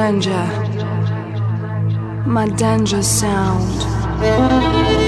danger. My danger sound.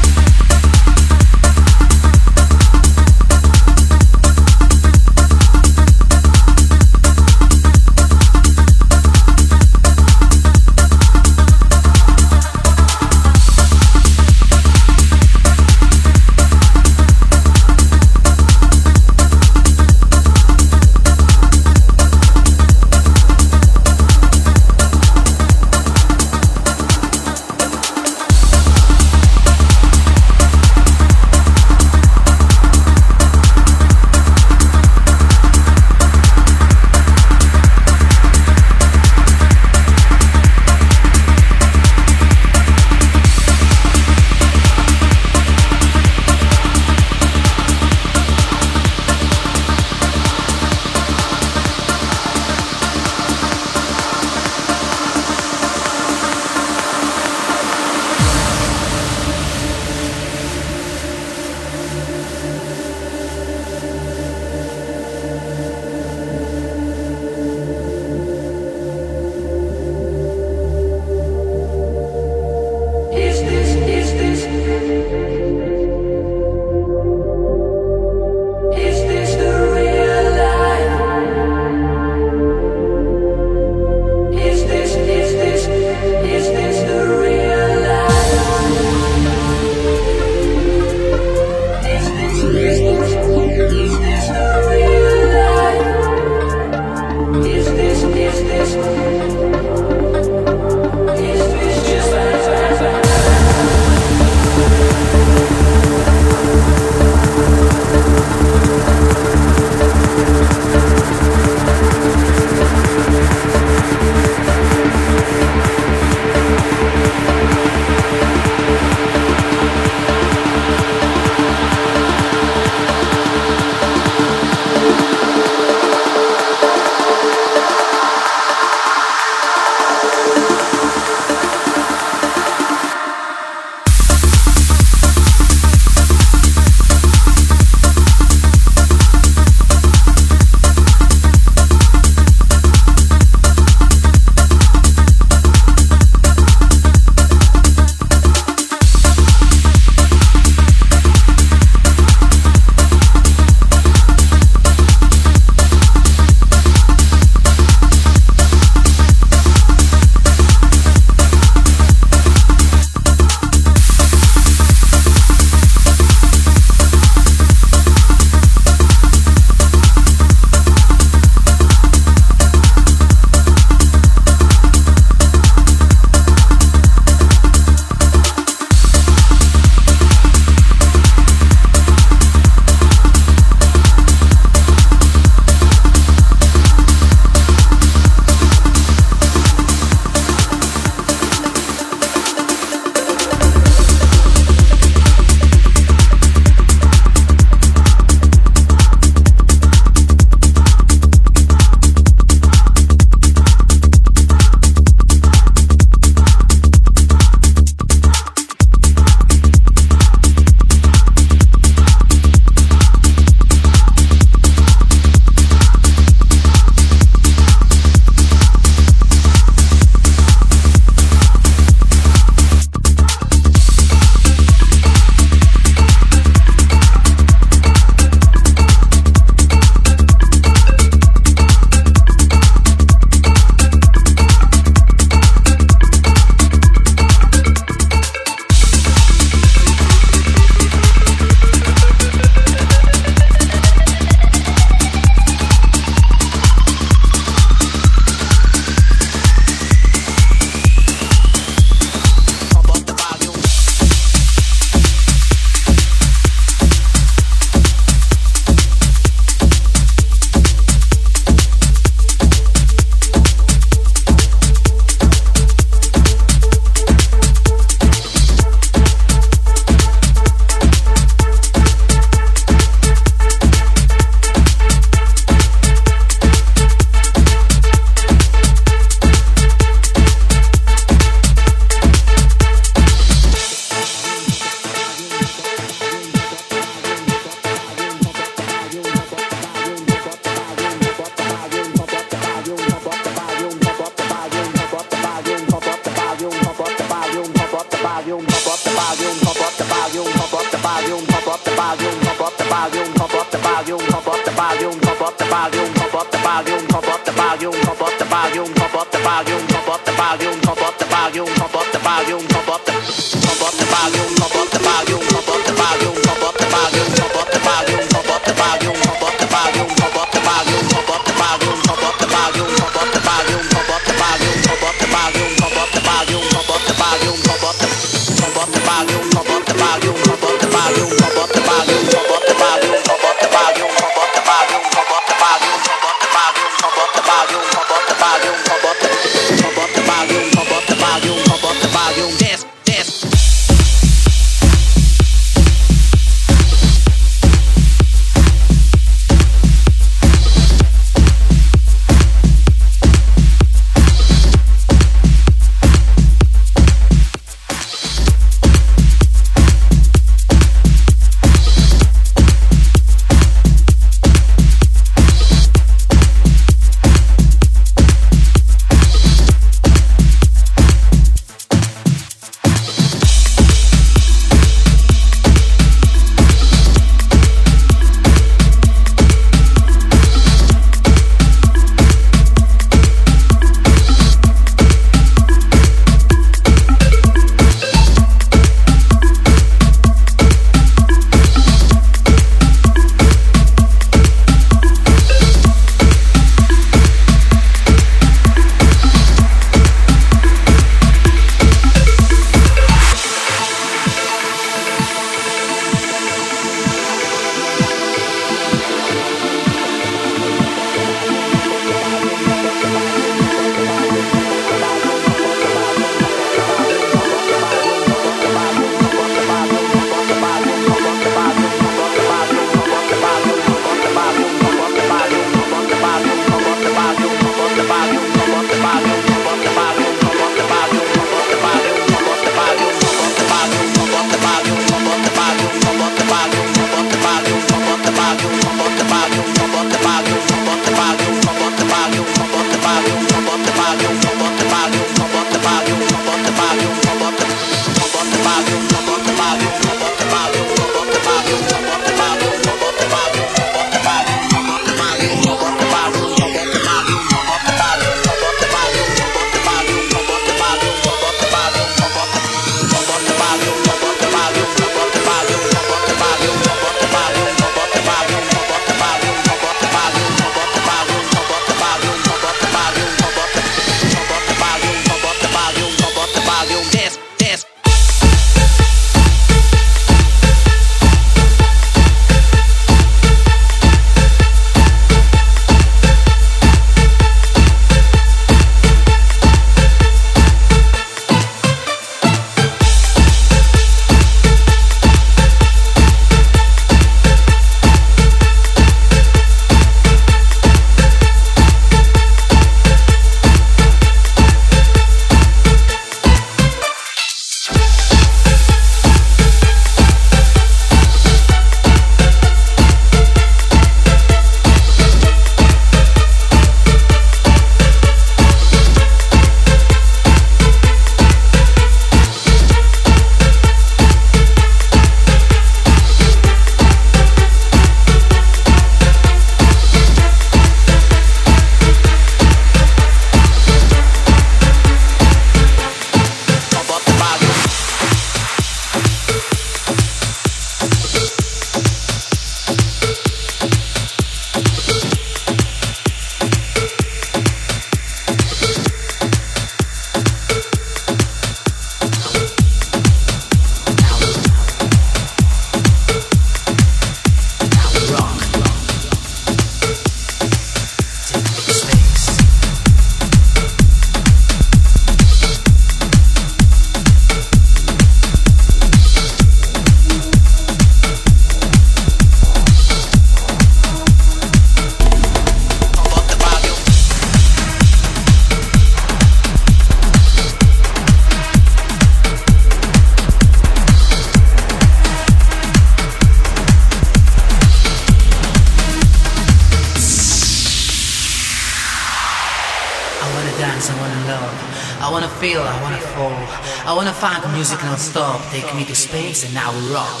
non-stop. Take me to space and I will rock.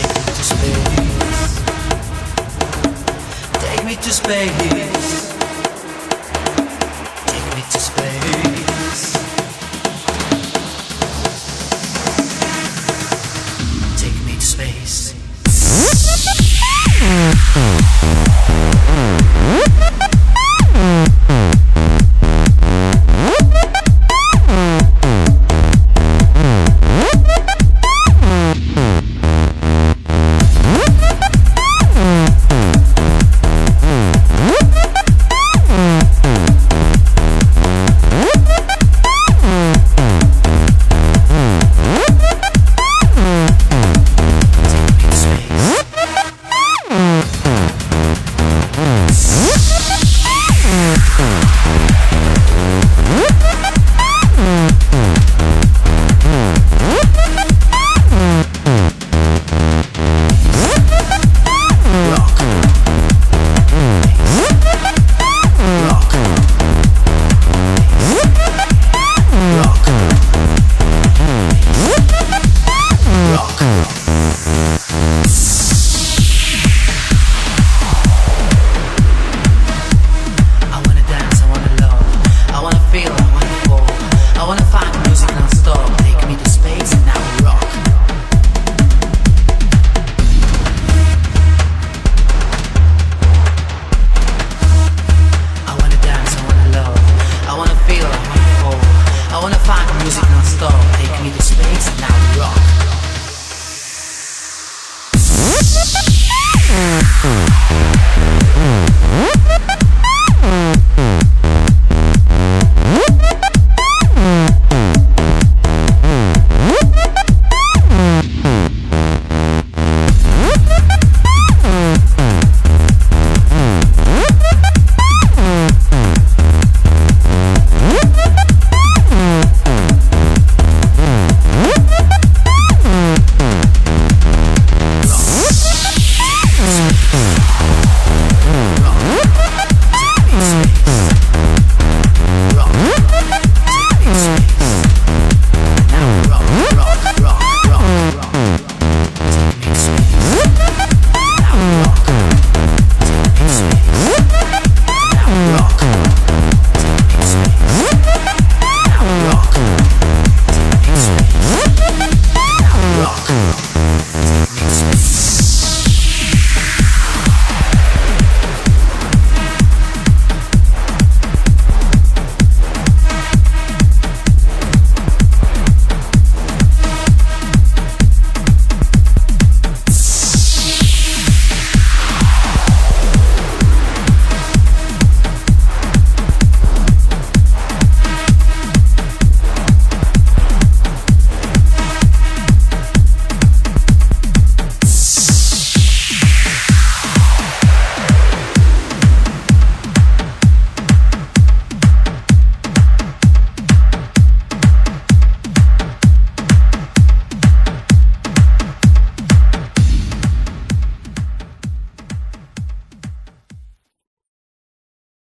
Take me to space. Take me to space.